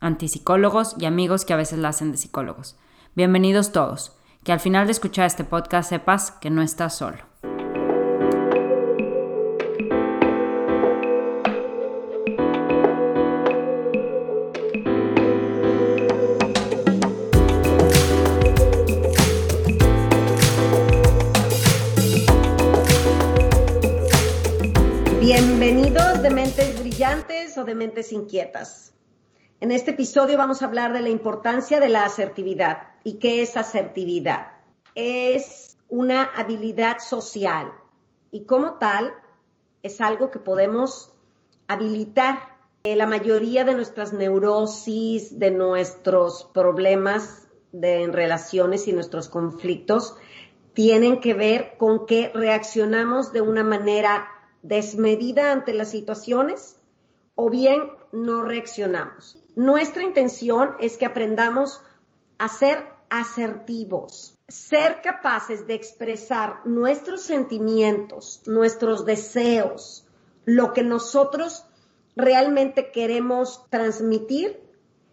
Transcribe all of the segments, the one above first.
antipsicólogos y amigos que a veces la hacen de psicólogos. Bienvenidos todos. Que al final de escuchar este podcast sepas que no estás solo. Bienvenidos de mentes brillantes o de mentes inquietas. En este episodio vamos a hablar de la importancia de la asertividad. ¿Y qué es asertividad? Es una habilidad social y como tal es algo que podemos habilitar. La mayoría de nuestras neurosis, de nuestros problemas en relaciones y nuestros conflictos tienen que ver con que reaccionamos de una manera desmedida ante las situaciones o bien no reaccionamos. Nuestra intención es que aprendamos a ser asertivos, ser capaces de expresar nuestros sentimientos, nuestros deseos, lo que nosotros realmente queremos transmitir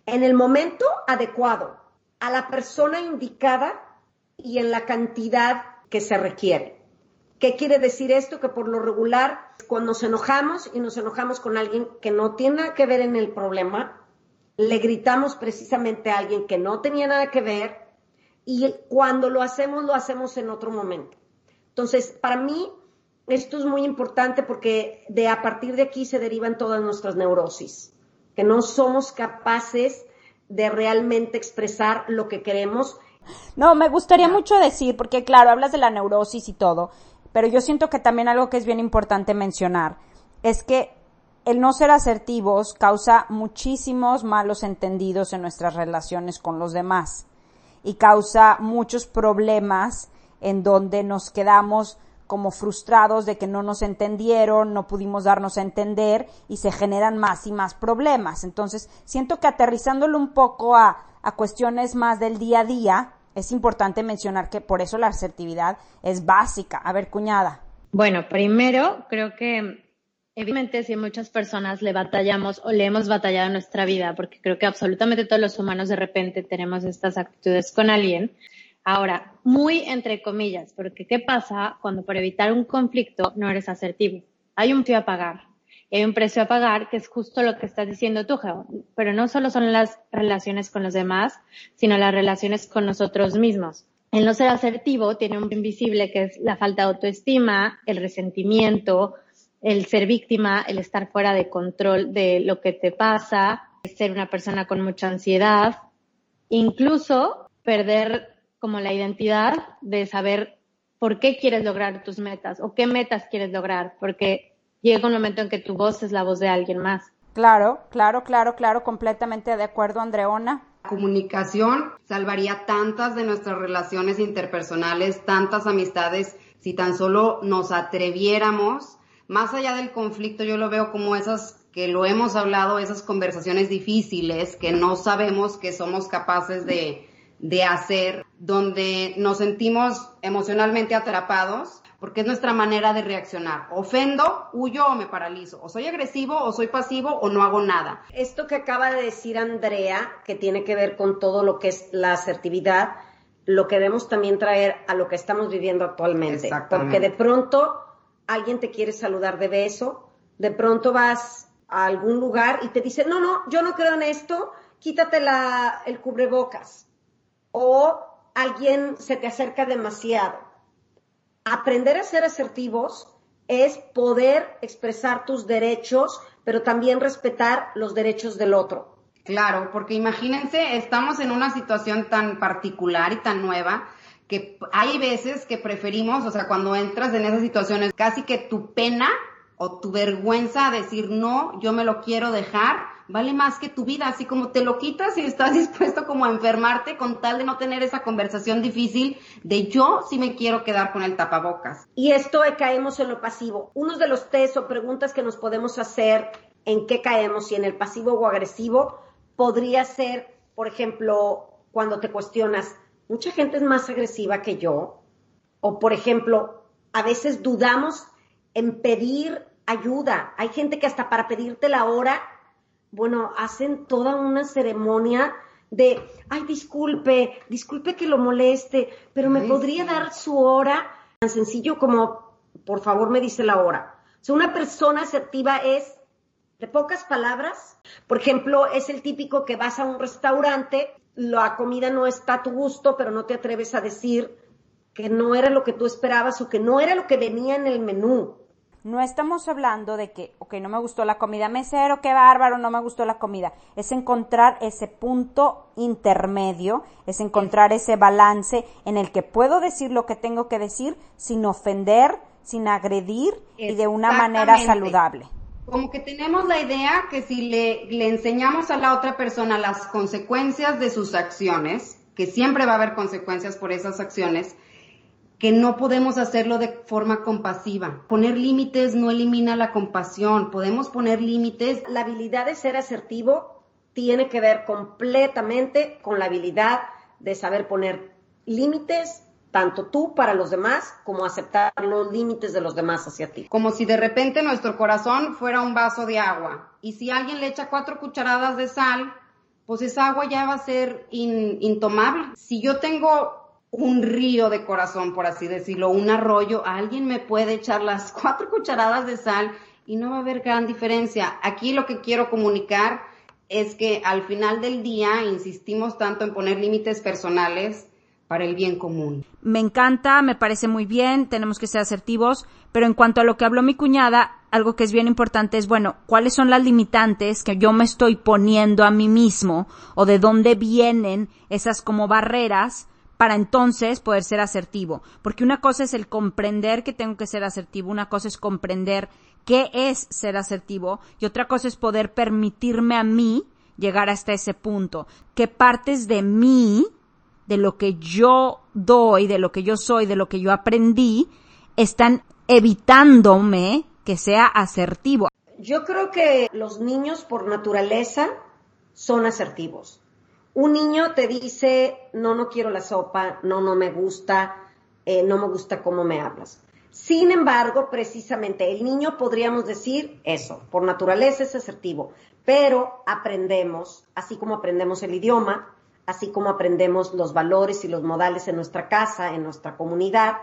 en el momento adecuado, a la persona indicada y en la cantidad que se requiere. ¿Qué quiere decir esto? Que por lo regular, cuando nos enojamos y nos enojamos con alguien que no tiene que ver en el problema, le gritamos precisamente a alguien que no tenía nada que ver y cuando lo hacemos, lo hacemos en otro momento. Entonces, para mí, esto es muy importante porque de a partir de aquí se derivan todas nuestras neurosis, que no somos capaces de realmente expresar lo que queremos. No, me gustaría mucho decir, porque claro, hablas de la neurosis y todo, pero yo siento que también algo que es bien importante mencionar es que el no ser asertivos causa muchísimos malos entendidos en nuestras relaciones con los demás y causa muchos problemas en donde nos quedamos como frustrados de que no nos entendieron, no pudimos darnos a entender y se generan más y más problemas. Entonces, siento que aterrizándolo un poco a, a cuestiones más del día a día, es importante mencionar que por eso la asertividad es básica. A ver, cuñada. Bueno, primero creo que Evidentemente, si muchas personas le batallamos o le hemos batallado en nuestra vida, porque creo que absolutamente todos los humanos de repente tenemos estas actitudes con alguien. Ahora, muy entre comillas, porque ¿qué pasa cuando por evitar un conflicto no eres asertivo? Hay un precio a pagar. Hay un precio a pagar que es justo lo que estás diciendo tú, Geo. Pero no solo son las relaciones con los demás, sino las relaciones con nosotros mismos. El no ser asertivo tiene un invisible que es la falta de autoestima, el resentimiento, el ser víctima, el estar fuera de control de lo que te pasa, ser una persona con mucha ansiedad, incluso perder como la identidad de saber por qué quieres lograr tus metas o qué metas quieres lograr, porque llega un momento en que tu voz es la voz de alguien más. Claro, claro, claro, claro, completamente de acuerdo, Andreona. La comunicación salvaría tantas de nuestras relaciones interpersonales, tantas amistades, si tan solo nos atreviéramos más allá del conflicto, yo lo veo como esas que lo hemos hablado, esas conversaciones difíciles que no sabemos que somos capaces de, de hacer, donde nos sentimos emocionalmente atrapados, porque es nuestra manera de reaccionar. Ofendo, huyo o me paralizo. O soy agresivo, o soy pasivo, o no hago nada. Esto que acaba de decir Andrea, que tiene que ver con todo lo que es la asertividad, lo queremos también traer a lo que estamos viviendo actualmente. Porque de pronto alguien te quiere saludar de beso, de pronto vas a algún lugar y te dice, no, no, yo no creo en esto quítate la, el cubrebocas. O alguien se te acerca demasiado. Aprender a ser asertivos es poder expresar tus derechos, pero también respetar los derechos del otro. Claro, porque imagínense, estamos en una situación tan particular y tan nueva que hay veces que preferimos, o sea, cuando entras en esas situaciones, casi que tu pena o tu vergüenza decir no, yo me lo quiero dejar, vale más que tu vida, así como te lo quitas y estás dispuesto como a enfermarte con tal de no tener esa conversación difícil de yo sí me quiero quedar con el tapabocas. Y esto caemos en lo pasivo. Uno de los test o preguntas que nos podemos hacer en qué caemos, si en el pasivo o agresivo, podría ser, por ejemplo, cuando te cuestionas, mucha gente es más agresiva que yo, o por ejemplo, a veces dudamos en pedir ayuda. Hay gente que hasta para pedirte la hora, bueno, hacen toda una ceremonia de, ay, disculpe, disculpe que lo moleste, pero me podría dar su hora. Tan sencillo como, por favor, me dice la hora. O sea, una persona asertiva es de pocas palabras. Por ejemplo, es el típico que vas a un restaurante, la comida no está a tu gusto, pero no te atreves a decir que no era lo que tú esperabas o que no era lo que venía en el menú. No estamos hablando de que, ok, no me gustó la comida, mesero, qué bárbaro, no me gustó la comida. Es encontrar ese punto intermedio, es encontrar ese balance en el que puedo decir lo que tengo que decir sin ofender, sin agredir y de una manera saludable. Como que tenemos la idea que si le, le enseñamos a la otra persona las consecuencias de sus acciones, que siempre va a haber consecuencias por esas acciones, que no podemos hacerlo de forma compasiva. Poner límites no elimina la compasión, podemos poner límites. La habilidad de ser asertivo tiene que ver completamente con la habilidad de saber poner límites, tanto tú para los demás como aceptar los límites de los demás hacia ti. Como si de repente nuestro corazón fuera un vaso de agua y si alguien le echa cuatro cucharadas de sal, pues esa agua ya va a ser intomable. Si yo tengo un río de corazón, por así decirlo, un arroyo, alguien me puede echar las cuatro cucharadas de sal y no va a haber gran diferencia. Aquí lo que quiero comunicar es que al final del día insistimos tanto en poner límites personales para el bien común. Me encanta, me parece muy bien, tenemos que ser asertivos, pero en cuanto a lo que habló mi cuñada, algo que es bien importante es, bueno, ¿cuáles son las limitantes que yo me estoy poniendo a mí mismo o de dónde vienen esas como barreras para entonces poder ser asertivo. Porque una cosa es el comprender que tengo que ser asertivo, una cosa es comprender qué es ser asertivo y otra cosa es poder permitirme a mí llegar hasta ese punto. ¿Qué partes de mí, de lo que yo doy, de lo que yo soy, de lo que yo aprendí, están evitándome que sea asertivo? Yo creo que los niños por naturaleza son asertivos un niño te dice, no, no quiero la sopa, no, no me gusta, eh, no me gusta cómo me hablas. Sin embargo, precisamente el niño podríamos decir eso, por naturaleza es asertivo, pero aprendemos, así como aprendemos el idioma, así como aprendemos los valores y los modales en nuestra casa, en nuestra comunidad,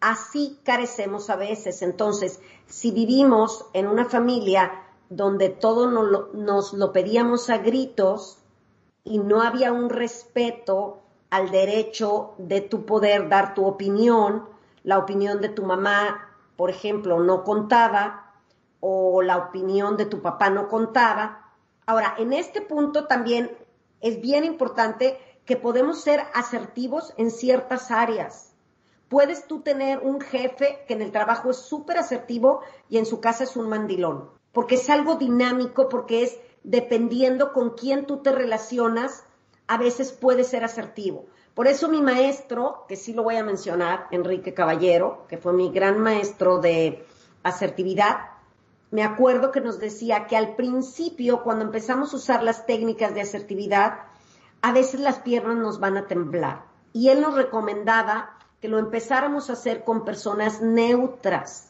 así carecemos a veces. Entonces, si vivimos en una familia donde todo nos lo, nos lo pedíamos a gritos, y no había un respeto al derecho de tu poder dar tu opinión, la opinión de tu mamá, por ejemplo, no contaba, o la opinión de tu papá no contaba. Ahora, en este punto también es bien importante que podemos ser asertivos en ciertas áreas. Puedes tú tener un jefe que en el trabajo es súper asertivo y en su casa es un mandilón, porque es algo dinámico, porque es dependiendo con quién tú te relacionas, a veces puede ser asertivo. Por eso mi maestro, que sí lo voy a mencionar, Enrique Caballero, que fue mi gran maestro de asertividad, me acuerdo que nos decía que al principio, cuando empezamos a usar las técnicas de asertividad, a veces las piernas nos van a temblar. Y él nos recomendaba que lo empezáramos a hacer con personas neutras,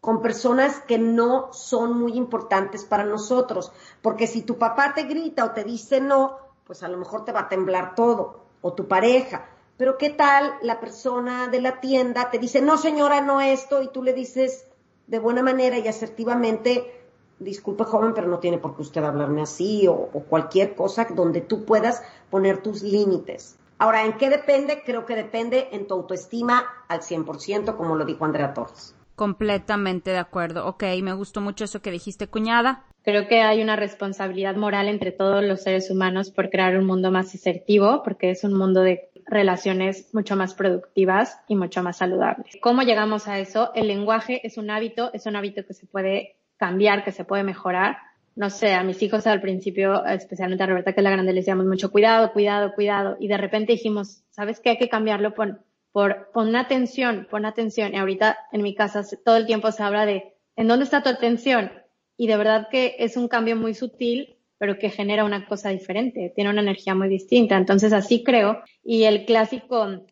con personas que no son muy importantes para nosotros. Porque si tu papá te grita o te dice no, pues a lo mejor te va a temblar todo, o tu pareja. Pero ¿qué tal la persona de la tienda te dice, no señora, no esto, y tú le dices de buena manera y asertivamente, disculpe joven, pero no tiene por qué usted hablarme así o, cualquier cosa donde tú puedas poner tus límites. Ahora, ¿en qué depende? Creo que depende en tu autoestima al 100%, como lo dijo Andrea Torres. Completamente de acuerdo. Ok, me gustó mucho eso que dijiste, cuñada. Creo que hay una responsabilidad moral entre todos los seres humanos por crear un mundo más asertivo, porque es un mundo de relaciones mucho más productivas y mucho más saludables. ¿Cómo llegamos a eso? El lenguaje es un hábito, es un hábito que se puede cambiar, que se puede mejorar. No sé, a mis hijos al principio, especialmente a Roberta, que es la grande, le decíamos mucho cuidado, cuidado, cuidado. Y de repente dijimos, ¿sabes qué? Hay que cambiarlo por, por, pon atención, pon atención. Y ahorita en mi casa todo el tiempo se habla de, ¿en dónde está tu atención? Y de verdad que es un cambio muy sutil pero que genera una cosa diferente, tiene una energía muy distinta. Entonces así creo. Y el clásico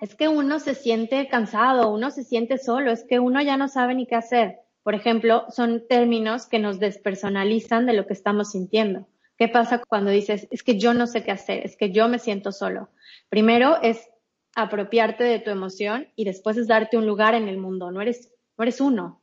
es que uno se siente cansado, uno se siente solo, es que uno ya no sabe ni qué hacer. Por ejemplo, son términos que nos despersonalizan de lo que estamos sintiendo. ¿Qué pasa cuando dices, es que yo no sé qué hacer, es que yo me siento solo? Primero es apropiarte de tu emoción y después es darte un lugar en el mundo. No eres, no eres uno,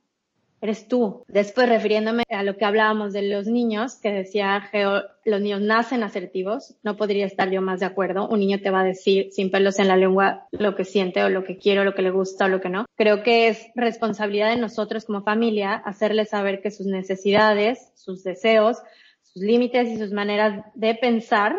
eres tú. Después, refiriéndome a lo que hablábamos de los niños, que decía Geo, los niños nacen asertivos, no podría estar yo más de acuerdo. Un niño te va a decir sin pelos en la lengua lo que siente o lo que quiere o lo que le gusta o lo que no. Creo que es responsabilidad de nosotros como familia hacerles saber que sus necesidades, sus deseos, sus límites y sus maneras de pensar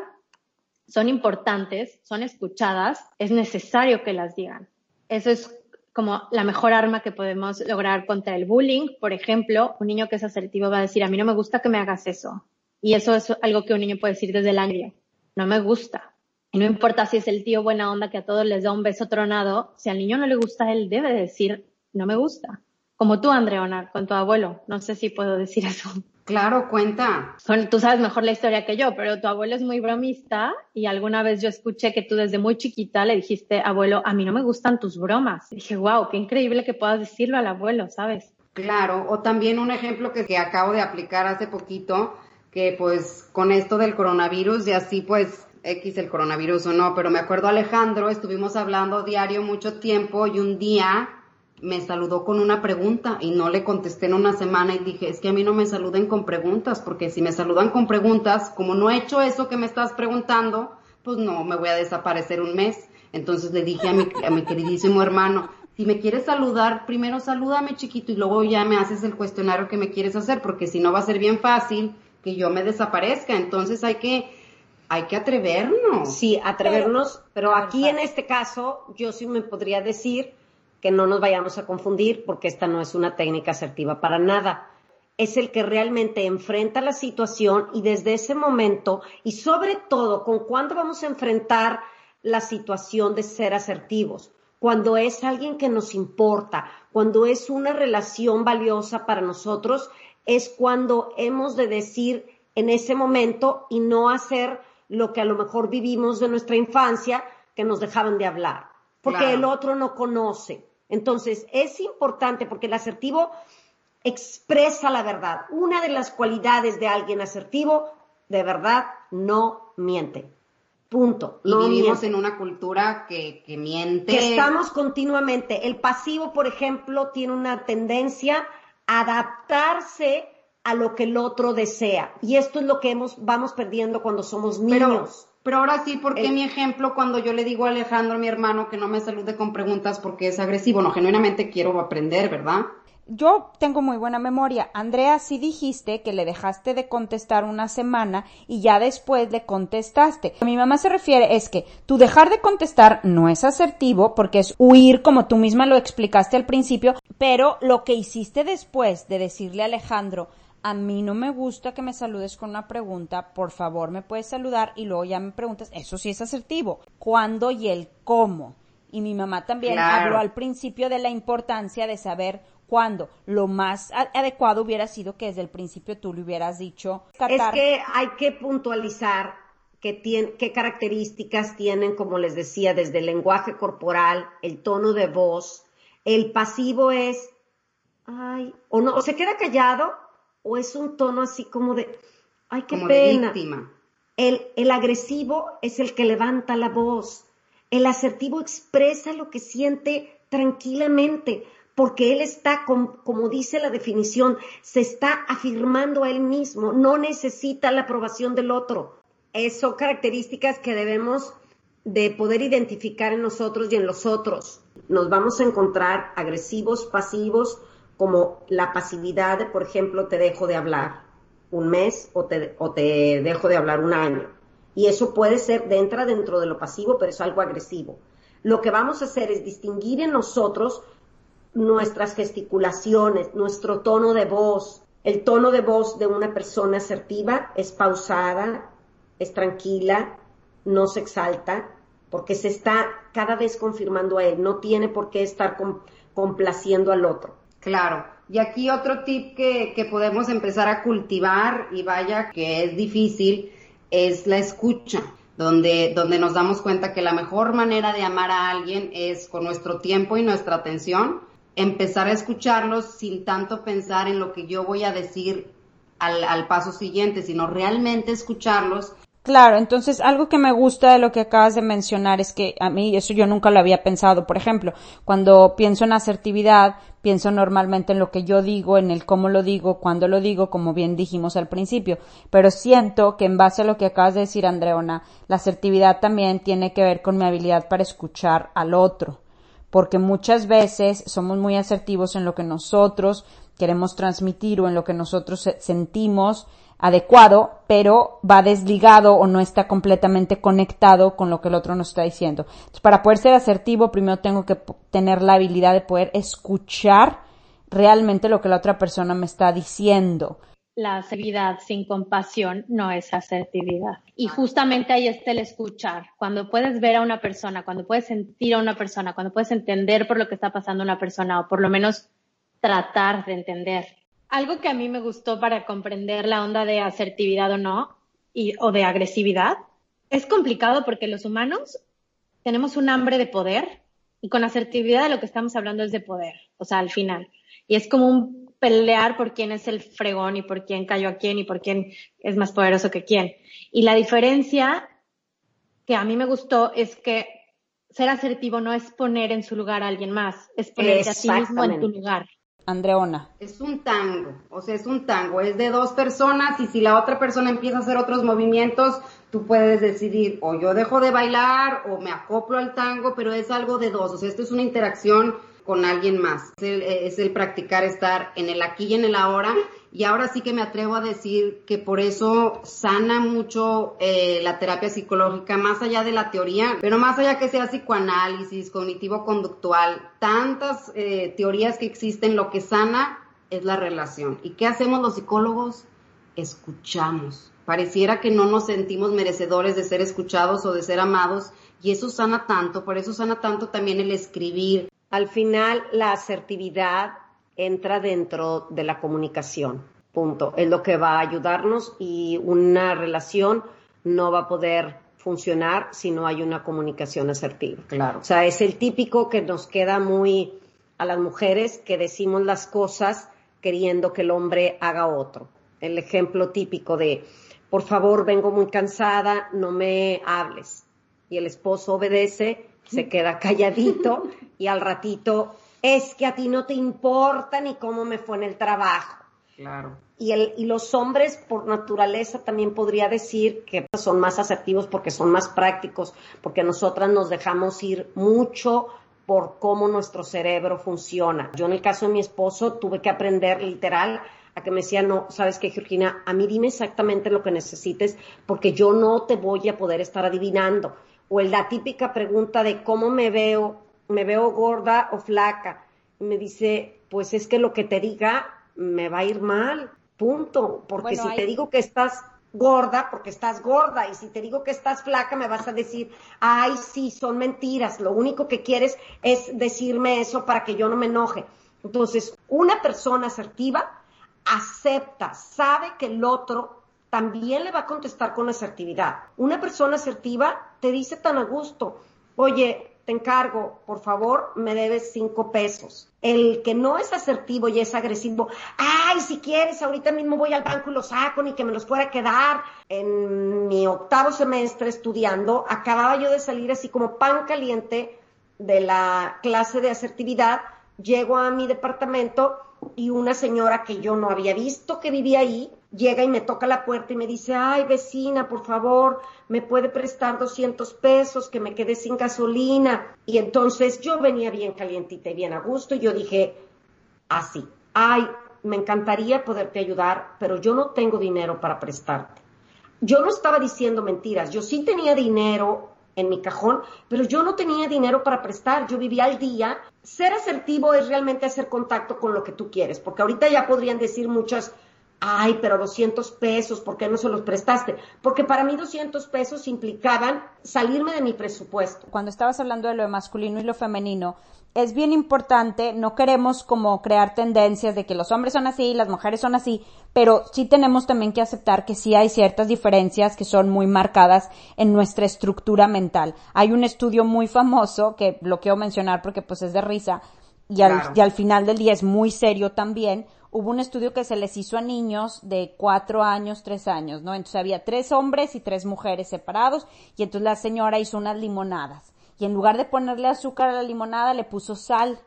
son importantes, son escuchadas, es necesario que las digan. Eso es como la mejor arma que podemos lograr contra el bullying. Por ejemplo, un niño que es asertivo va a decir, a mí no me gusta que me hagas eso. Y eso es algo que un niño puede decir desde el año. No me gusta. Y no importa si es el tío buena onda que a todos les da un beso tronado, si al niño no le gusta, él debe decir, no me gusta. Como tú, Andreona, con tu abuelo. No sé si puedo decir eso. Claro, cuenta. tú sabes mejor la historia que yo, pero tu abuelo es muy bromista y alguna vez yo escuché que tú desde muy chiquita le dijiste, abuelo, a mí no me gustan tus bromas. Y dije, wow, qué increíble que puedas decirlo al abuelo, ¿sabes? Claro, o también un ejemplo que, que acabo de aplicar hace poquito, que pues con esto del coronavirus y así pues X el coronavirus o no, pero me acuerdo Alejandro, estuvimos hablando diario mucho tiempo y un día me saludó con una pregunta y no le contesté en una semana y dije, es que a mí no me saluden con preguntas, porque si me saludan con preguntas, como no he hecho eso que me estás preguntando, pues no, me voy a desaparecer un mes. Entonces le dije a mi, a mi queridísimo hermano, si me quieres saludar, primero salúdame chiquito y luego ya me haces el cuestionario que me quieres hacer, porque si no va a ser bien fácil que yo me desaparezca. Entonces hay que, hay que atrevernos. Sí, atrevernos, pero aquí en este caso yo sí me podría decir, que no nos vayamos a confundir porque esta no es una técnica asertiva para nada. Es el que realmente enfrenta la situación y desde ese momento, y sobre todo con cuándo vamos a enfrentar la situación de ser asertivos, cuando es alguien que nos importa, cuando es una relación valiosa para nosotros, es cuando hemos de decir en ese momento y no hacer lo que a lo mejor vivimos de nuestra infancia, que nos dejaban de hablar, porque el otro no conoce. Entonces, es importante porque el asertivo expresa la verdad. Una de las cualidades de alguien asertivo, de verdad, no miente. Punto. Y vivimos en una cultura que, que miente. Que estamos continuamente. El pasivo, por ejemplo, tiene una tendencia a adaptarse a lo que el otro desea. Y esto es lo que hemos, vamos perdiendo cuando somos niños. Pero ahora sí, ¿por qué mi ejemplo cuando yo le digo a Alejandro, mi hermano, que no me salude con preguntas porque es agresivo? No, genuinamente quiero aprender, ¿verdad? Yo tengo muy buena memoria. Andrea, sí dijiste que le dejaste de contestar una semana y ya después le contestaste. A mi mamá se refiere es que tu dejar de contestar no es asertivo porque es huir como tú misma lo explicaste al principio, pero lo que hiciste después de decirle a Alejandro, a mí no me gusta que me saludes con una pregunta, por favor me puedes saludar y luego ya me preguntas, eso sí es asertivo, cuándo y el cómo. Y mi mamá también habló al principio de la importancia de saber cuándo. Lo más adecuado hubiera sido que desde el principio tú le hubieras dicho. Es que hay que puntualizar qué, qué características tienen, como les decía, desde el lenguaje corporal, el tono de voz. El pasivo es, ay, o no, o se queda callado o es un tono así como de, ay, qué pena. El, el agresivo es el que levanta la voz. El asertivo expresa lo que siente tranquilamente. porque él está, como dice la definición, se está afirmando a él mismo, no necesita la aprobación del otro. Es, son características que debemos de poder identificar en nosotros y en los otros. Nos vamos a encontrar agresivos, pasivos, como la pasividad de, por ejemplo, te dejo de hablar un mes o te, o te dejo de hablar un año. Y eso puede ser, entra dentro de lo pasivo, pero es algo agresivo. Lo que vamos a hacer es distinguir en nosotros nuestras gesticulaciones, nuestro tono de voz. El tono de voz de una persona asertiva es pausada, es tranquila, no se exalta, porque se está cada vez confirmando a él, no tiene por qué estar complaciendo al otro. Claro. Y aquí otro tip que, que podemos empezar a cultivar, y vaya que es difícil, es la escucha, donde, donde nos damos cuenta que la mejor manera de amar a alguien es con nuestro tiempo y nuestra atención, empezar a escucharlos sin tanto pensar en lo que yo voy a decir al, al paso siguiente, sino realmente escucharlos Claro, entonces algo que me gusta de lo que acabas de mencionar es que a mí eso yo nunca lo había pensado. Por ejemplo, cuando pienso en asertividad, pienso normalmente en lo que yo digo, en el cómo lo digo, cuándo lo digo, como bien dijimos al principio. Pero siento que en base a lo que acabas de decir, Andreona, la asertividad también tiene que ver con mi habilidad para escuchar al otro. Porque muchas veces somos muy asertivos en lo que nosotros queremos transmitir o en lo que nosotros sentimos adecuado, pero va desligado o no está completamente conectado con lo que el otro nos está diciendo. Para poder ser asertivo, primero tengo que tener la habilidad de poder escuchar realmente lo que la otra persona me está diciendo. La asertividad sin compasión no es asertividad. Y justamente ahí está el escuchar. Cuando puedes ver a una persona, cuando puedes sentir a una persona, cuando puedes entender por lo que está pasando una persona o por lo menos tratar de entender algo que a mí me gustó para comprender la onda de asertividad o no, y, o de agresividad, es complicado porque los humanos tenemos un hambre de poder y con asertividad de lo que estamos hablando es de poder, o sea, al final. Y es como un pelear por quién es el fregón y por quién cayó a quién y por quién es más poderoso que quién. Y la diferencia que a mí me gustó es que ser asertivo no es poner en su lugar a alguien más, es ponerte a ti mismo en tu lugar. Andreona. Es un tango, o sea, es un tango, es de dos personas y si la otra persona empieza a hacer otros movimientos, tú puedes decidir o yo dejo de bailar o me acoplo al tango, pero es algo de dos, o sea, esto es una interacción con alguien más, es el, es el practicar estar en el aquí y en el ahora y ahora sí que me atrevo a decir que por eso sana mucho eh, la terapia psicológica, más allá de la teoría, pero más allá que sea psicoanálisis, cognitivo-conductual, tantas eh, teorías que existen, lo que sana es la relación. ¿Y qué hacemos los psicólogos? Escuchamos. Pareciera que no nos sentimos merecedores de ser escuchados o de ser amados y eso sana tanto, por eso sana tanto también el escribir. Al final, la asertividad entra dentro de la comunicación. Punto. Es lo que va a ayudarnos y una relación no va a poder funcionar si no hay una comunicación asertiva. Claro. O sea, es el típico que nos queda muy a las mujeres que decimos las cosas queriendo que el hombre haga otro. El ejemplo típico de, por favor, vengo muy cansada, no me hables. Y el esposo obedece, se queda calladito y al ratito es que a ti no te importa ni cómo me fue en el trabajo. Claro. Y, el, y los hombres, por naturaleza, también podría decir que son más asertivos porque son más prácticos, porque nosotras nos dejamos ir mucho por cómo nuestro cerebro funciona. Yo en el caso de mi esposo tuve que aprender literal a que me decía, no, sabes qué, Georgina, a mí dime exactamente lo que necesites porque yo no te voy a poder estar adivinando. O la típica pregunta de cómo me veo me veo gorda o flaca. Y me dice, pues es que lo que te diga me va a ir mal, punto. Porque si te digo que estás gorda, porque estás gorda, y si te digo que estás flaca, me vas a decir, ay, sí, son mentiras, lo único que quieres es decirme eso para que yo no me enoje. Entonces, una persona asertiva acepta, sabe que el otro también le va a contestar con asertividad. Una persona asertiva te dice tan a gusto, oye, te encargo, por favor, me debes cinco pesos. El que no es asertivo y es agresivo, ay, si quieres, ahorita mismo voy al banco y los saco, ni que me los pueda quedar. En mi octavo semestre estudiando, acababa yo de salir así como pan caliente de la clase de asertividad, llego a mi departamento y una señora que yo no había visto que vivía ahí, llega y me toca la puerta y me dice, ay vecina, por favor, me puede prestar 200 pesos, que me quedé sin gasolina. Y entonces yo venía bien calientita y bien a gusto y yo dije, así, ay, me encantaría poderte ayudar, pero yo no tengo dinero para prestarte. Yo no estaba diciendo mentiras, yo sí tenía dinero en mi cajón, pero yo no tenía dinero para prestar, yo vivía al día. Ser asertivo es realmente hacer contacto con lo que tú quieres, porque ahorita ya podrían decir muchas, ay, pero 200 pesos, ¿por qué no se los prestaste? Porque para mí 200 pesos implicaban salirme de mi presupuesto. Cuando estabas hablando de lo masculino y lo femenino, es bien importante, no queremos como crear tendencias de que los hombres son así, las mujeres son así, pero sí tenemos también que aceptar que sí hay ciertas diferencias que son muy marcadas en nuestra estructura mental. Hay un estudio muy famoso que lo quiero mencionar porque pues es de risa y al, y al final del día es muy serio también. Hubo un estudio que se les hizo a niños de cuatro años, tres años, ¿no? Entonces había tres hombres y tres mujeres separados y entonces la señora hizo unas limonadas y en lugar de ponerle azúcar a la limonada le puso sal.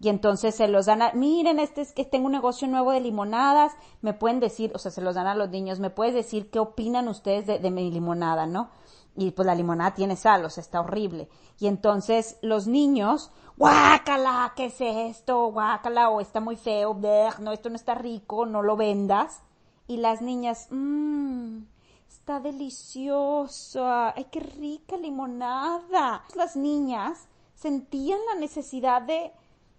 Y entonces se los dan a, miren, este es que tengo un negocio nuevo de limonadas, me pueden decir, o sea, se los dan a los niños, me puedes decir qué opinan ustedes de, de mi limonada, ¿no? Y pues la limonada tiene sal, o sea, está horrible. Y entonces los niños, guácala, ¿qué es esto? Guácala, o está muy feo, no, esto no está rico, no lo vendas. Y las niñas, mmm, está deliciosa, ay, qué rica limonada. Las niñas sentían la necesidad de,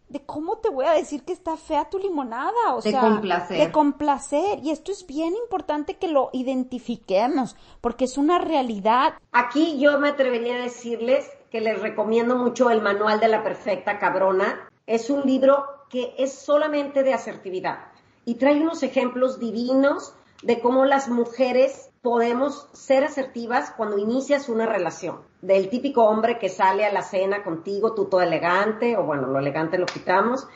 de cómo te voy a decir que está fea tu limonada, o de sea, complacer. de complacer. Y esto es bien importante que lo identifiquemos, porque es una realidad. Aquí yo me atrevería a decirles que les recomiendo mucho el Manual de la Perfecta Cabrona. Es un libro que es solamente de asertividad y trae unos ejemplos divinos de cómo las mujeres podemos ser asertivas cuando inicias una relación. Del típico hombre que sale a la cena contigo, tú todo elegante, o bueno, lo elegante lo quitamos,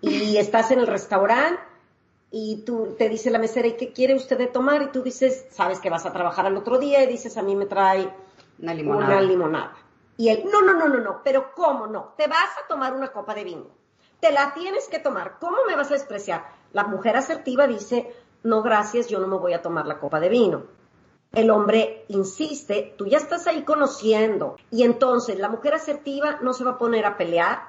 y estás en el restaurante y tú te dice la mesera, ¿y qué quiere usted de tomar? Y tú dices, sabes que vas a trabajar al otro día y dices, a mí me trae Una limonada. una limonada. Y él, no, no, no, no, no, pero ¿cómo no? Te vas a tomar una copa de vino. Te la tienes que tomar. ¿Cómo me vas a despreciar? La mujer asertiva dice, no, gracias, yo no me voy a tomar la copa de vino. El hombre insiste, tú ya estás ahí conociendo. Y entonces la mujer asertiva no se va a poner a pelear,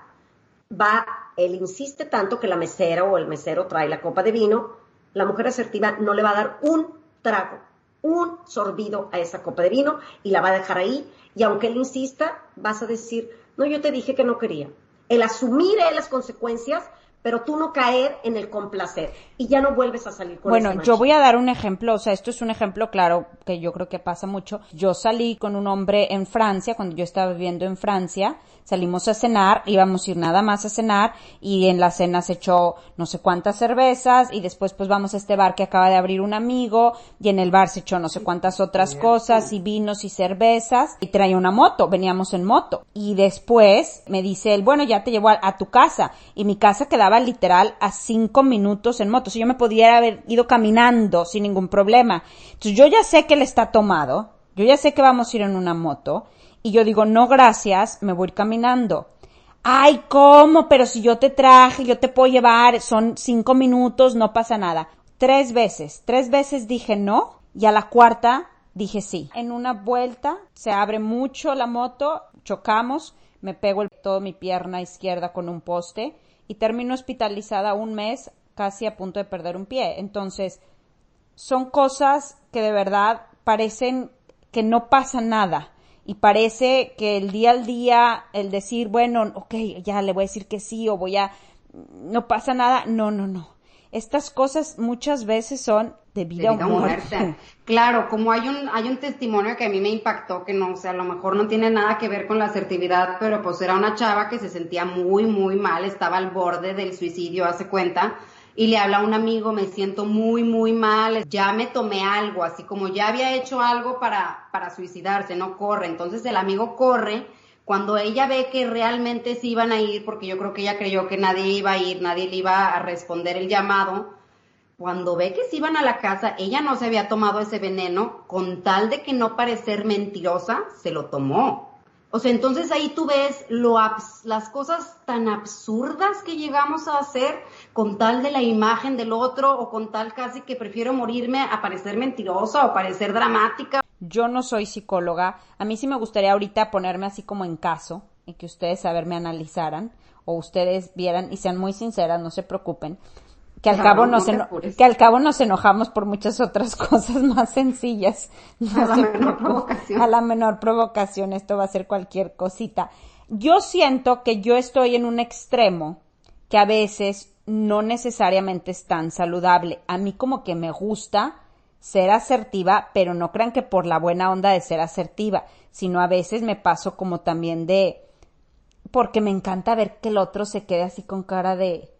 va, él insiste tanto que la mesera o el mesero trae la copa de vino, la mujer asertiva no le va a dar un trago, un sorbido a esa copa de vino y la va a dejar ahí. Y aunque él insista, vas a decir, no, yo te dije que no quería. El asumir las consecuencias, pero tú no caer en el complacer y ya no vuelves a salir con Bueno, ese yo voy a dar un ejemplo, o sea, esto es un ejemplo claro que yo creo que pasa mucho. Yo salí con un hombre en Francia, cuando yo estaba viviendo en Francia, salimos a cenar, íbamos a ir nada más a cenar y en la cena se echó no sé cuántas cervezas y después pues vamos a este bar que acaba de abrir un amigo y en el bar se echó no sé cuántas otras cosas y vinos y cervezas y traía una moto, veníamos en moto. Y después me dice él, bueno ya te llevo a, a tu casa y mi casa quedaba literal a cinco minutos en moto, si yo me podía haber ido caminando sin ningún problema. Entonces yo ya sé que él está tomado, yo ya sé que vamos a ir en una moto y yo digo, no gracias, me voy caminando. Ay, ¿cómo? Pero si yo te traje, yo te puedo llevar, son cinco minutos, no pasa nada. Tres veces, tres veces dije no y a la cuarta dije sí. En una vuelta se abre mucho la moto, chocamos, me pego el, toda mi pierna izquierda con un poste y termino hospitalizada un mes casi a punto de perder un pie. Entonces, son cosas que de verdad parecen que no pasa nada y parece que el día al día, el decir, bueno, ok, ya le voy a decir que sí o voy a, no pasa nada, no, no, no. Estas cosas muchas veces son de vida, de vida o muerte. muerte. Claro, como hay un, hay un testimonio que a mí me impactó, que no, o sea, a lo mejor no tiene nada que ver con la asertividad, pero pues era una chava que se sentía muy, muy mal, estaba al borde del suicidio, hace cuenta, y le habla a un amigo, me siento muy, muy mal, ya me tomé algo, así como ya había hecho algo para, para suicidarse, no corre. Entonces el amigo corre, cuando ella ve que realmente se iban a ir, porque yo creo que ella creyó que nadie iba a ir, nadie le iba a responder el llamado, cuando ve que se iban a la casa, ella no se había tomado ese veneno, con tal de que no parecer mentirosa, se lo tomó. O sea, entonces ahí tú ves lo las cosas tan absurdas que llegamos a hacer con tal de la imagen del otro o con tal casi que prefiero morirme a parecer mentirosa o parecer dramática. Yo no soy psicóloga. A mí sí me gustaría ahorita ponerme así como en caso y que ustedes a ver me analizaran o ustedes vieran y sean muy sinceras, no se preocupen que al cabo nos que al cabo nos enojamos por muchas otras cosas más sencillas. a la menor provocación. A la menor provocación, esto va a ser cualquier cosita. Yo siento que yo estoy en un extremo que a veces no necesariamente es tan saludable. A mí como que me gusta ser asertiva, pero no crean que por la buena onda de ser asertiva, sino a veces me paso como también de porque me encanta ver que el otro se quede así con cara de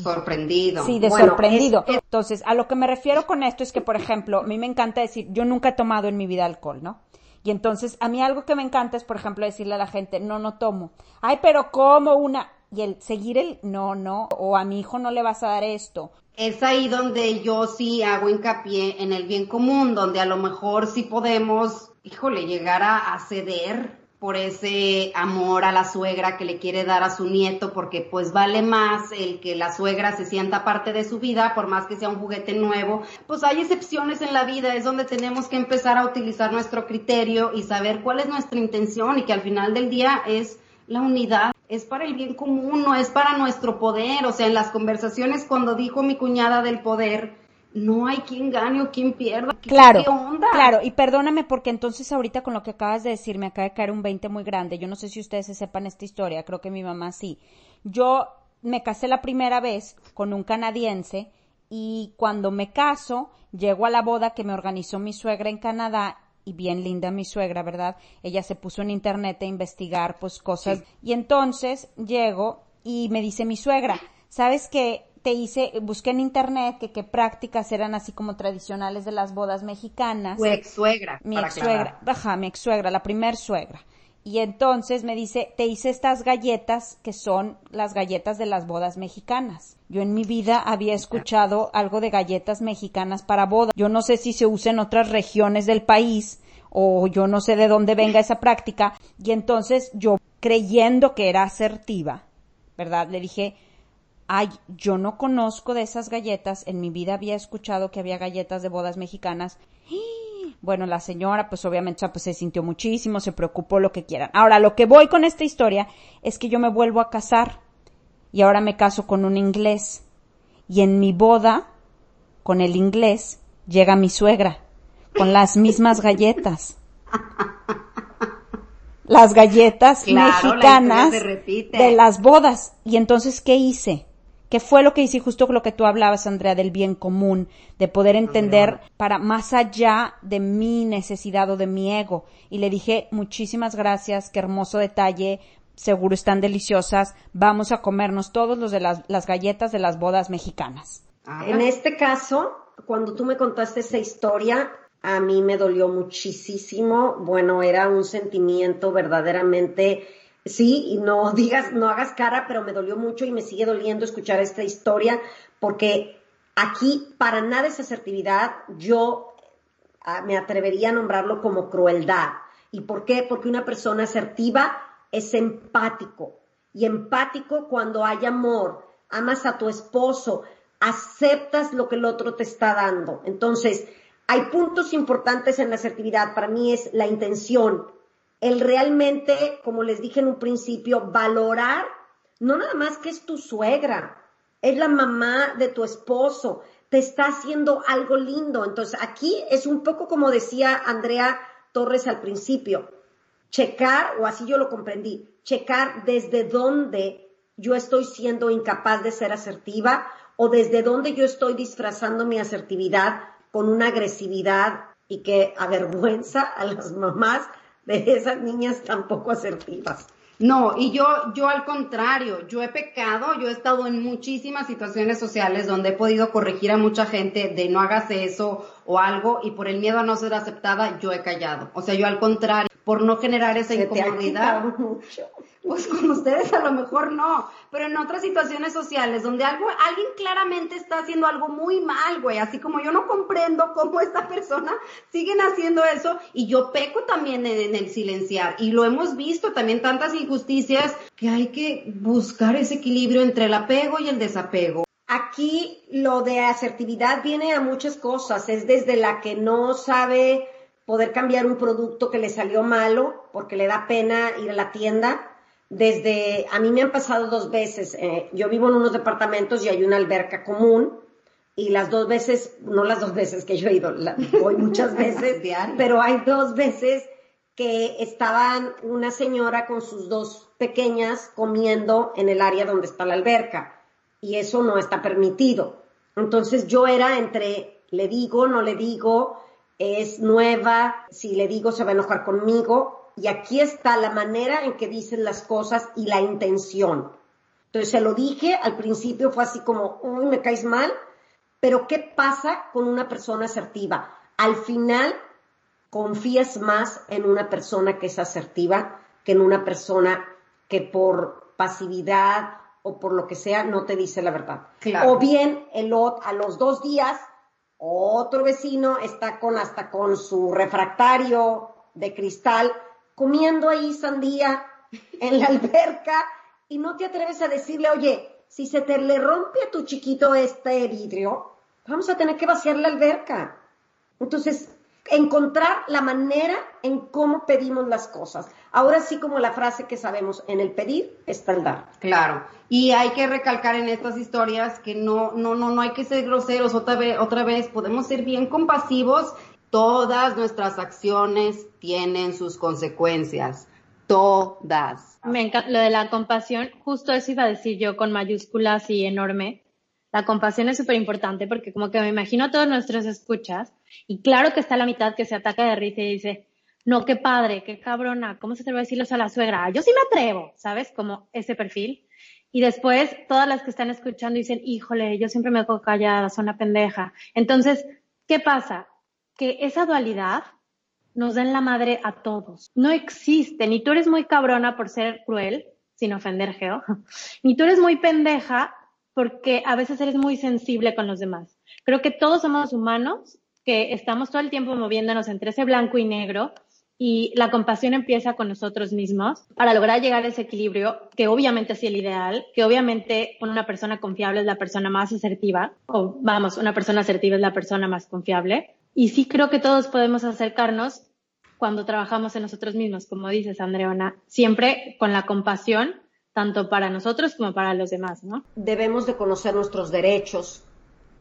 sorprendido. Sí, de sorprendido. Entonces, a lo que me refiero con esto es que, por ejemplo, a mí me encanta decir, yo nunca he tomado en mi vida alcohol, ¿no? Y entonces, a mí algo que me encanta es, por ejemplo, decirle a la gente, no, no tomo. Ay, pero como una. Y el seguir el, no, no, o a mi hijo no le vas a dar esto. Es ahí donde yo sí hago hincapié en el bien común, donde a lo mejor sí podemos, híjole, llegar a, a ceder por ese amor a la suegra que le quiere dar a su nieto, porque pues vale más el que la suegra se sienta parte de su vida, por más que sea un juguete nuevo. Pues hay excepciones en la vida, es donde tenemos que empezar a utilizar nuestro criterio y saber cuál es nuestra intención y que al final del día es la unidad, es para el bien común, no es para nuestro poder. O sea, en las conversaciones cuando dijo mi cuñada del poder, no hay quien gane o quien pierda. claro, claro, y perdóname porque entonces ahorita con lo que acabas de decir me acaba de caer un 20 muy grande. Yo no sé si ustedes se sepan esta historia, creo que mi mamá sí. Yo me casé la primera vez con un canadiense y cuando me caso llego a la boda que me organizó mi suegra en Canadá y bien linda mi suegra, ¿verdad? Ella se puso en internet a investigar pues cosas y entonces llego y me dice mi suegra, ¿sabes qué? te hice, busqué en internet que qué prácticas eran así como tradicionales de las bodas mexicanas. Tu ex suegra. Mi ex suegra, baja, mi ex suegra, la primer suegra. Y entonces me dice, te hice estas galletas que son las galletas de las bodas mexicanas. Yo en mi vida había escuchado algo de galletas mexicanas para bodas. Yo no sé si se usa en otras regiones del país o yo no sé de dónde venga esa práctica. Y entonces yo, creyendo que era asertiva, ¿verdad? Le dije, ay, yo no conozco de esas galletas, en mi vida había escuchado que había galletas de bodas mexicanas. Bueno, la señora, pues obviamente pues, se sintió muchísimo, se preocupó lo que quieran. Ahora, lo que voy con esta historia es que yo me vuelvo a casar y ahora me caso con un inglés. Y en mi boda, con el inglés, llega mi suegra, con las mismas galletas. Las galletas mexicanas de las bodas. Y entonces, ¿qué hice? que fue lo que hice justo lo que tú hablabas, Andrea, del bien común, de poder entender para más allá de mi necesidad o de mi ego. Y le dije, muchísimas gracias, qué hermoso detalle, seguro están deliciosas, vamos a comernos todos los de las, galletas de las bodas mexicanas. En este caso, cuando tú me contaste esa historia, a mí me dolió muchísimo. Bueno, era un sentimiento verdaderamente sí, y no digas, no hagas cara, pero me dolió mucho y me sigue doliendo escuchar esta historia porque aquí para nada es asertividad, yo ah, me atrevería a nombrarlo como crueldad. ¿Y por qué? Porque una persona asertiva es empático y empático cuando hay amor, amas a tu esposo, aceptas lo que el otro te está dando. Entonces, hay puntos importantes en la asertividad. Para mí es la intención, el realmente, como les dije en un principio, valorar no nada más que es tu suegra, es la mamá de tu esposo, te está haciendo algo lindo. Entonces, aquí es un poco como decía Andrea Torres al principio, checar, o así yo lo comprendí, checar desde dónde yo estoy siendo incapaz de ser asertiva o desde dónde yo estoy disfrazando mi asertividad con una agresividad y que avergüenza a las mamás de esas niñas tampoco asertivas. No, y yo, yo al contrario, yo he pecado, yo he estado en muchísimas situaciones sociales donde he podido corregir a mucha gente de no hagas eso o algo y por el miedo a no ser aceptada yo he callado. O sea, yo al contrario, por no generar esa incomodidad. Pues con ustedes a lo mejor no, pero en otras situaciones sociales donde algo, alguien claramente está haciendo algo muy mal, güey, así como yo no comprendo cómo esta persona siguen haciendo eso y yo peco también en, el silenciar y lo hemos visto también tantas injusticias que hay que buscar ese equilibrio entre el apego y el desapego. Aquí lo de asertividad viene a muchas cosas, es desde la que no sabe poder cambiar un producto que le salió malo porque le da pena ir a la tienda. Desde, a mí me han pasado dos veces, eh, yo vivo en unos departamentos y hay una alberca común y las dos veces, no las dos veces que yo he ido, voy muchas veces, pero hay dos veces que estaban una señora con sus dos pequeñas comiendo en el área donde está la alberca y eso no está permitido. Entonces yo era entre le digo, no le digo, es nueva, si le digo se va a enojar conmigo y aquí está la manera en que dicen las cosas y la intención. Entonces se lo dije, al principio fue así como, uy, me caes mal, pero ¿qué pasa con una persona asertiva? Al final confías más en una persona que es asertiva que en una persona que por pasividad o por lo que sea no te dice la verdad. O bien el, a los dos días otro vecino está con hasta con su refractario de cristal comiendo ahí sandía en la alberca y no te atreves a decirle, oye, si se te le rompe a tu chiquito este vidrio, vamos a tener que vaciar la alberca. Entonces, encontrar la manera en cómo pedimos las cosas. Ahora sí como la frase que sabemos, en el pedir está el dar. Claro. Y hay que recalcar en estas historias que no, no, no, no hay que ser groseros otra vez, otra vez, podemos ser bien compasivos. Todas nuestras acciones tienen sus consecuencias. Todas. Me encanta lo de la compasión, justo eso iba a decir yo con mayúsculas y enorme. La compasión es súper importante porque como que me imagino a todos nuestros escuchas y claro que está la mitad que se ataca de risa y dice, no, qué padre, qué cabrona, ¿cómo se atreve a decirlo a la suegra? Yo sí me atrevo, ¿sabes? Como ese perfil. Y después todas las que están escuchando dicen, híjole, yo siempre me hago callada, son una pendeja. Entonces, ¿qué pasa? Que esa dualidad nos da en la madre a todos. No existe, ni tú eres muy cabrona por ser cruel, sin ofender, Geo, ni tú eres muy pendeja porque a veces eres muy sensible con los demás. Creo que todos somos humanos, que estamos todo el tiempo moviéndonos entre ese blanco y negro y la compasión empieza con nosotros mismos para lograr llegar a ese equilibrio, que obviamente es el ideal, que obviamente una persona confiable es la persona más asertiva, o vamos, una persona asertiva es la persona más confiable. Y sí creo que todos podemos acercarnos cuando trabajamos en nosotros mismos, como dices, Andreona, siempre con la compasión tanto para nosotros como para los demás, ¿no? Debemos de conocer nuestros derechos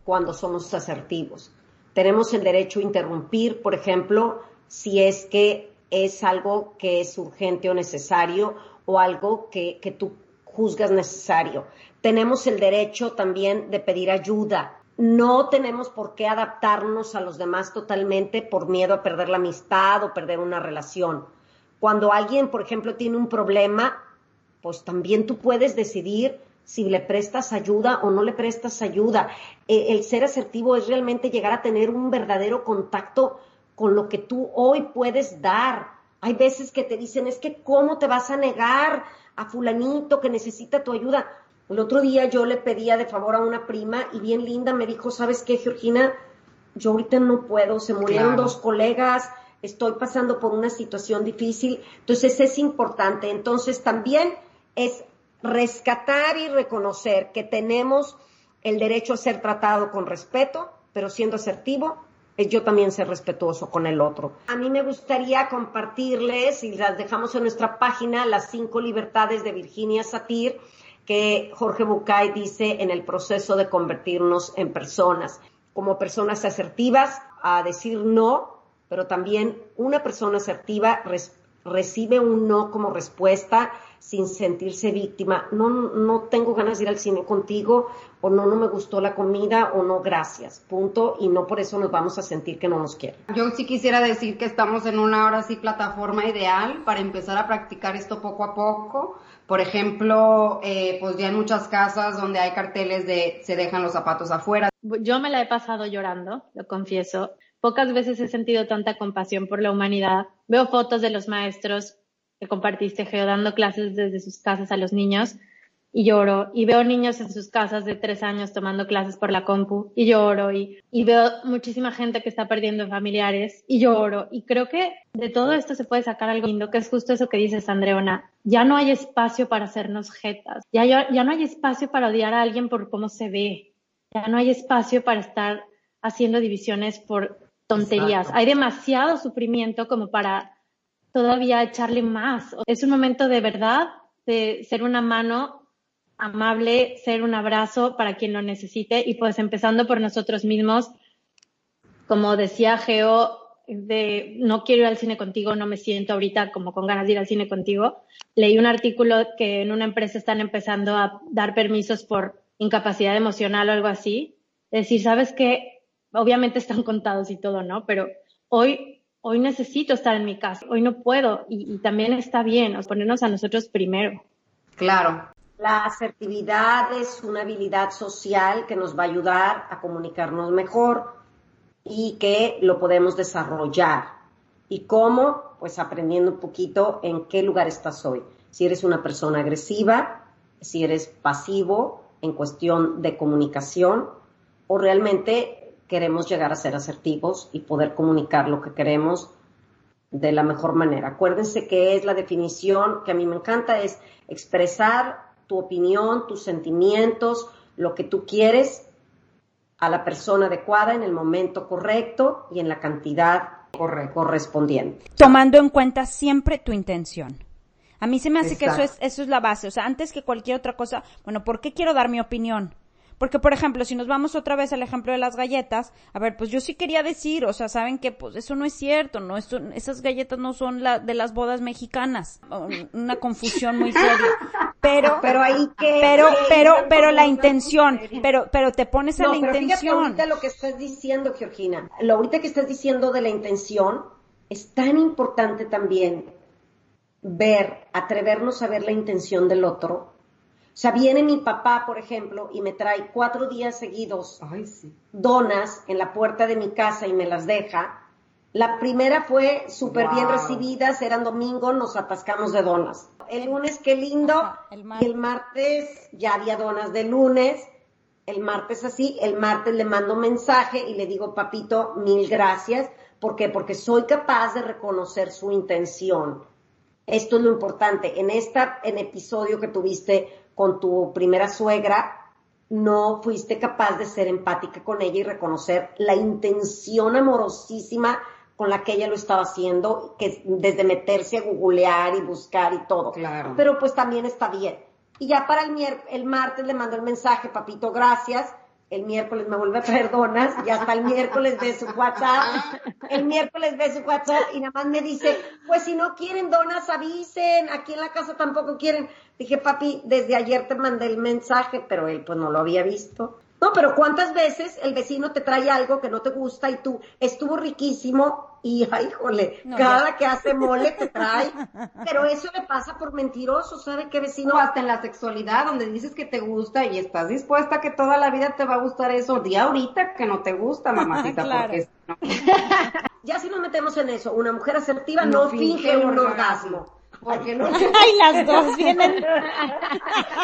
cuando somos asertivos. Tenemos el derecho a interrumpir, por ejemplo, si es que es algo que es urgente o necesario o algo que, que tú juzgas necesario. Tenemos el derecho también de pedir ayuda. No tenemos por qué adaptarnos a los demás totalmente por miedo a perder la amistad o perder una relación. Cuando alguien, por ejemplo, tiene un problema, pues también tú puedes decidir si le prestas ayuda o no le prestas ayuda. Eh, el ser asertivo es realmente llegar a tener un verdadero contacto con lo que tú hoy puedes dar. Hay veces que te dicen, es que cómo te vas a negar a fulanito que necesita tu ayuda. El otro día yo le pedía de favor a una prima y bien linda me dijo, ¿sabes qué, Georgina? Yo ahorita no puedo, se murieron dos colegas, estoy pasando por una situación difícil. Entonces es importante. Entonces también es rescatar y reconocer que tenemos el derecho a ser tratado con respeto, pero siendo asertivo, es yo también ser respetuoso con el otro. A mí me gustaría compartirles, y las dejamos en nuestra página, las cinco libertades de Virginia Satir, que Jorge Bucay dice en el proceso de convertirnos en personas, como personas asertivas, a decir no, pero también una persona asertiva recibe un no como respuesta sin sentirse víctima. No, no tengo ganas de ir al cine contigo, o no, no me gustó la comida, o no, gracias. Punto. Y no por eso nos vamos a sentir que no nos quieren. Yo sí quisiera decir que estamos en una hora sí plataforma ideal para empezar a practicar esto poco a poco. Por ejemplo, eh, pues ya en muchas casas donde hay carteles de se dejan los zapatos afuera. Yo me la he pasado llorando, lo confieso. Pocas veces he sentido tanta compasión por la humanidad. Veo fotos de los maestros que compartiste, Geo, dando clases desde sus casas a los niños y lloro. Y veo niños en sus casas de tres años tomando clases por la compu y lloro. Y, veo muchísima gente que está perdiendo familiares y lloro. Y creo que de todo esto se puede sacar algo lindo que es justo eso que dices Andreona. Ya no hay espacio para hacernos jetas. Ya no hay espacio para odiar a alguien por cómo se ve. Ya no hay espacio para estar haciendo divisiones por tonterías. Hay demasiado sufrimiento como para todavía echarle más. Es un momento de verdad de ser una mano amable, ser un abrazo para quien lo necesite y pues empezando por nosotros mismos, como decía Geo, de no quiero ir al cine contigo, no me siento ahorita como con ganas de ir al cine contigo. Leí un artículo que en una empresa están empezando a dar permisos por incapacidad emocional o algo así. Es decir, sabes que obviamente están contados y todo, ¿no? Pero hoy, hoy necesito estar en mi casa, hoy no puedo y, y también está bien, ponernos a nosotros primero. Claro, la asertividad es una habilidad social que nos va a ayudar a comunicarnos mejor y que lo podemos desarrollar. ¿Y cómo? Pues aprendiendo un poquito en qué lugar estás hoy. Si eres una persona agresiva, si eres pasivo en cuestión de comunicación o realmente queremos llegar a ser asertivos y poder comunicar lo que queremos de la mejor manera. Acuérdense que es la definición que a mí me encanta, es expresar tu opinión, tus sentimientos, lo que tú quieres a la persona adecuada en el momento correcto y en la cantidad correspondiente. Tomando en cuenta siempre tu intención. A mí se me hace que eso es, eso es la base. O sea, antes que cualquier otra cosa, bueno, ¿por qué quiero dar mi opinión? Porque, por ejemplo, si nos vamos otra vez al ejemplo de las galletas, a ver, pues yo sí quería decir, o sea, saben que pues eso no es cierto, no, esas galletas no son la de las bodas mexicanas, una confusión muy seria. Pero, pero ahí que, pero, pero, pero la intención, pero, pero te pones a la pero intención. ahorita lo que estás diciendo, Georgina, lo ahorita que estás diciendo de la intención, es tan importante también ver, atrevernos a ver la intención del otro, sea, viene mi papá, por ejemplo, y me trae cuatro días seguidos donas en la puerta de mi casa y me las deja. La primera fue súper bien recibidas, eran domingo, nos atascamos de donas. El lunes, qué lindo. el y el martes ya había donas de lunes. El martes así, el martes le mando mensaje y le digo, papito, mil gracias. ¿Por qué? Porque soy capaz de reconocer su intención. Esto es lo importante. En esta, en episodio que tuviste con tu primera suegra, no fuiste capaz de ser empática con ella y reconocer la intención amorosísima con la que ella lo estaba haciendo, que desde meterse a googlear y buscar y todo. Claro. Pero pues también está bien. Y ya para el, el martes le mando el mensaje, papito, gracias el miércoles me vuelve a traer donas y hasta el miércoles ve su WhatsApp, el miércoles ve su WhatsApp y nada más me dice, pues si no quieren donas avisen, aquí en la casa tampoco quieren. Dije, papi, desde ayer te mandé el mensaje, pero él pues no lo había visto. No, pero ¿cuántas veces el vecino te trae algo que no te gusta y tú estuvo riquísimo y, ay, híjole, cada que hace mole te trae? Pero eso le pasa por mentiroso, ¿sabe qué vecino? O hasta en la sexualidad, donde dices que te gusta y estás dispuesta a que toda la vida te va a gustar eso. Di ahorita que no te gusta, mamacita, porque no. ya si nos metemos en eso, una mujer asertiva no, finge, un orgasmo porque no. Ay, las dos vienen.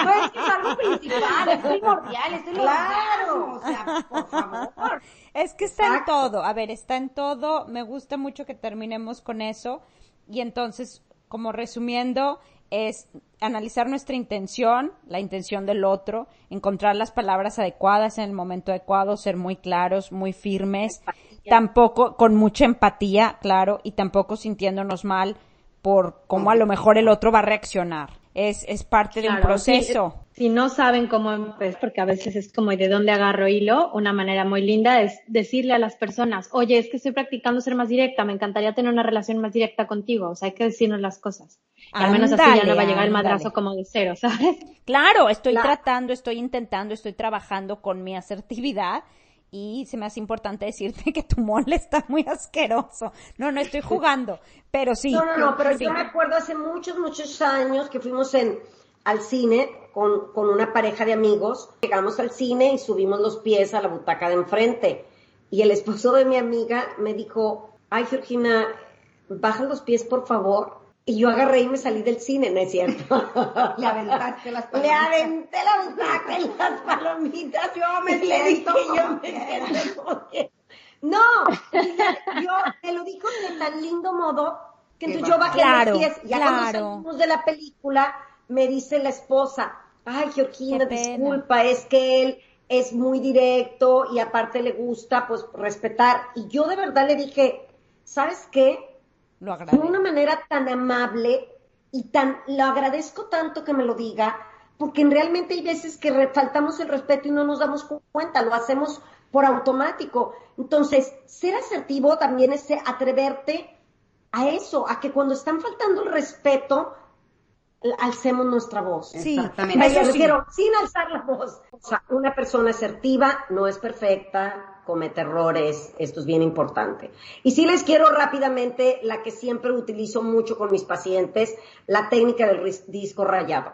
pues es que es algo principal, es primordial, es claro, o sea, por favor. Es que está en todo, a ver, está en todo, me gusta mucho que terminemos con eso y entonces, como resumiendo, es analizar nuestra intención, la intención del otro, encontrar las palabras adecuadas en el momento adecuado, ser muy claros, muy firmes, tampoco con mucha empatía, claro, y tampoco sintiéndonos mal por cómo a lo mejor el otro va a reaccionar. Es, es parte de un proceso. Si, no saben cómo es, porque a veces es como de dónde agarro hilo, una manera muy linda es decirle a las personas, oye, es que estoy practicando ser más directa, me encantaría tener una relación más directa contigo, o sea, hay que decirnos las cosas. al menos así ya no va a llegar el madrazo como de cero, ¿sabes? Claro, estoy tratando, estoy intentando, estoy trabajando con mi asertividad y se me hace importante decirte que tu mole está muy asqueroso. No, no estoy jugando, pero sí. No, no, no, pero yo me acuerdo hace muchos, muchos años que fuimos en, al cine con, con una pareja de amigos. Llegamos al cine y subimos los pies a la butaca de enfrente. Y el esposo de mi amiga me dijo, ay Georgina, baja los pies por favor. Y yo agarré y me salí del cine, ¿no es cierto? Le aventaste las Le palomitas. aventé la butaca y las palomitas. Yo me Y le dije, yo me quiera. No, yo me lo dijo de tan lindo modo que entonces yo bajé Claro, los pies. Ya cuando claro. salimos de la película, me dice la esposa, ay, Georgina, disculpa, es que él es muy directo y aparte le gusta, pues, respetar. Y yo de verdad le dije, ¿sabes qué? Lo de una manera tan amable y tan, lo agradezco tanto que me lo diga, porque realmente hay veces que re- faltamos el respeto y no nos damos cu- cuenta, lo hacemos por automático. Entonces, ser asertivo también es atreverte a eso, a que cuando están faltando el respeto, alcemos nuestra voz. Sí, Exactamente. Me eso sí. refiero, sin alzar la voz. O sea, una persona asertiva no es perfecta, comete errores, esto es bien importante. Y sí les quiero rápidamente la que siempre utilizo mucho con mis pacientes, la técnica del disco rayado.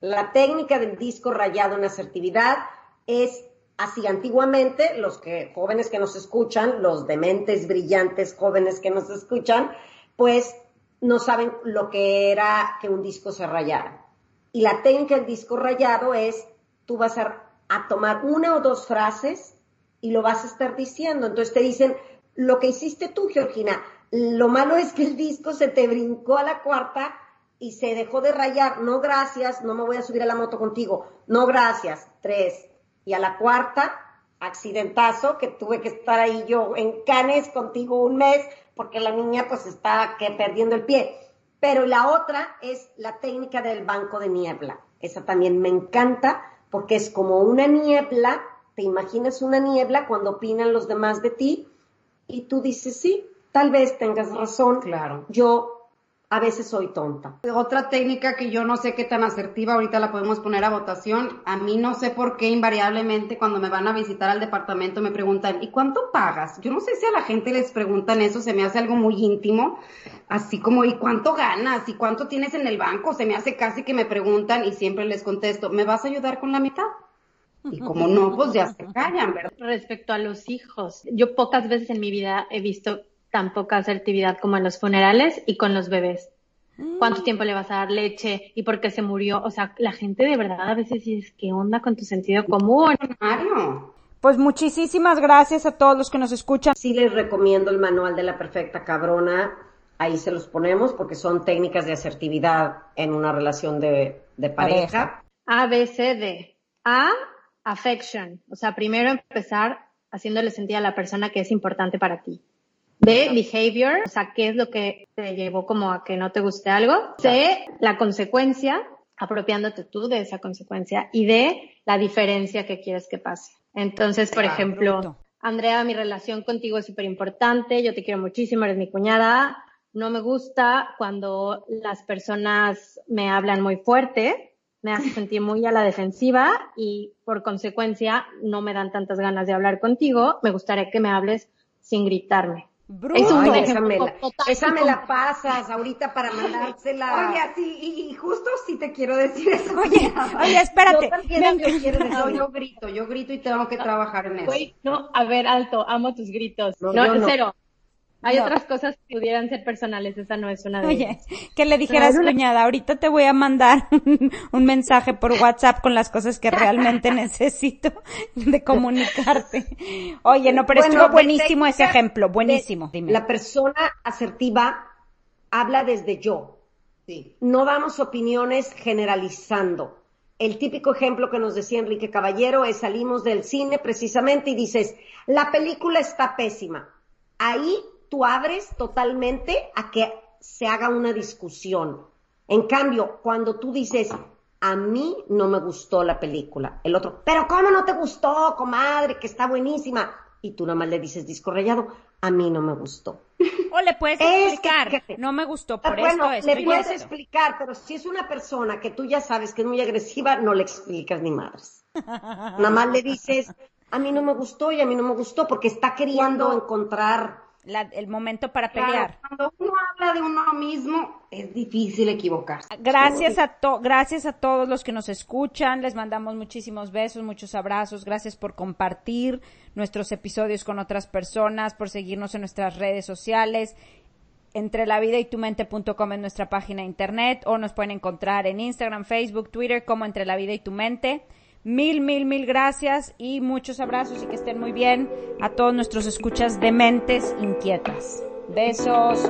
La técnica del disco rayado en asertividad es así antiguamente, los que jóvenes que nos escuchan, los dementes brillantes jóvenes que nos escuchan, pues no saben lo que era que un disco se rayara. Y la técnica del disco rayado es, tú vas a tomar una o dos frases y lo vas a estar diciendo. Entonces te dicen, lo que hiciste tú, Georgina, lo malo es que el disco se te brincó a la cuarta y se dejó de rayar. No, gracias, no me voy a subir a la moto contigo. No, gracias. Tres. Y a la cuarta, accidentazo, que tuve que estar ahí yo en Canes contigo un mes porque la niña pues está que perdiendo el pie. Pero la otra es la técnica del banco de niebla. Esa también me encanta porque es como una niebla, te imaginas una niebla cuando opinan los demás de ti y tú dices, sí, tal vez tengas razón. Claro. Yo a veces soy tonta. Otra técnica que yo no sé qué tan asertiva, ahorita la podemos poner a votación. A mí no sé por qué invariablemente cuando me van a visitar al departamento me preguntan, ¿y cuánto pagas? Yo no sé si a la gente les preguntan eso, se me hace algo muy íntimo, así como, ¿y cuánto ganas? ¿Y cuánto tienes en el banco? Se me hace casi que me preguntan y siempre les contesto, ¿me vas a ayudar con la mitad? Y como no, pues ya se callan, ¿verdad? Respecto a los hijos, yo pocas veces en mi vida he visto tan poca asertividad como en los funerales y con los bebés. ¿Cuánto tiempo le vas a dar leche? ¿Y por qué se murió? O sea, la gente de verdad a veces dice, ¿qué onda con tu sentido común? Mario. Pues muchísimas gracias a todos los que nos escuchan. Sí les recomiendo el manual de la perfecta cabrona. Ahí se los ponemos porque son técnicas de asertividad en una relación de, de pareja. A, B, C, D. A, affection. O sea, primero empezar haciéndole sentir a la persona que es importante para ti. B, behavior. O sea, ¿qué es lo que te llevó como a que no te guste algo? C, la consecuencia, apropiándote tú de esa consecuencia. Y D, la diferencia que quieres que pase. Entonces, por Claro, ejemplo, bruto. Andrea, mi relación contigo es súper importante, yo te quiero muchísimo, eres mi cuñada. No me gusta cuando las personas me hablan muy fuerte, me hace sentir muy a la defensiva y por consecuencia no me dan tantas ganas de hablar contigo. Me gustaría que me hables sin gritarme. Bruto. Es un esa, me la, total esa me la pasas ahorita para mandársela. Oye, sí, y, y justo sí te quiero decir eso. Oye, oye, espérate. Yo yo quiero decir- No, yo grito, yo grito y tengo que trabajar en eso. Güey, no, a ver, alto, amo tus gritos. No, No, no. cero. Hay No. otras cosas que pudieran ser personales, esa no es una de Oye, ellas. que le dijeras, cuñada, ahorita te voy a mandar un, un mensaje por WhatsApp con las cosas que realmente necesito de comunicarte. Oye, no, pero Bueno, estuvo de buenísimo ese ejemplo, de- buenísimo. Dime. La persona asertiva habla desde yo. Sí. No damos opiniones generalizando. El típico ejemplo que nos decía Enrique Caballero es salimos del cine precisamente y dices, la película está pésima. Ahí tú abres totalmente a que se haga una discusión. En cambio, cuando tú dices, a mí no me gustó la película, el otro, pero ¿cómo no te gustó, comadre, que está buenísima? Y tú nada más le dices disco rayado, a mí no me gustó. O le puedes Es que, explicar, no me gustó por bueno, esto, esto le puedes esto. explicar, pero si es una persona que tú ya sabes que es muy agresiva, no le explicas ni madres. Nada más le dices, a mí no me gustó y a mí no me gustó porque está queriendo encontrar. La- el momento para Claro, pelear. cuando uno habla de uno mismo, es difícil equivocarse. Gracias a to gracias a todos los que nos escuchan, les mandamos muchísimos besos, muchos abrazos, gracias por compartir nuestros episodios con otras personas, por seguirnos en nuestras redes sociales. entre la vida y tu mente.com en nuestra página de internet o nos pueden encontrar en Instagram, Facebook, Twitter como entre la vida y tu mente. Mil, mil, mil gracias y muchos abrazos y que estén muy bien a todos nuestros escuchas de mentes inquietas. Besos.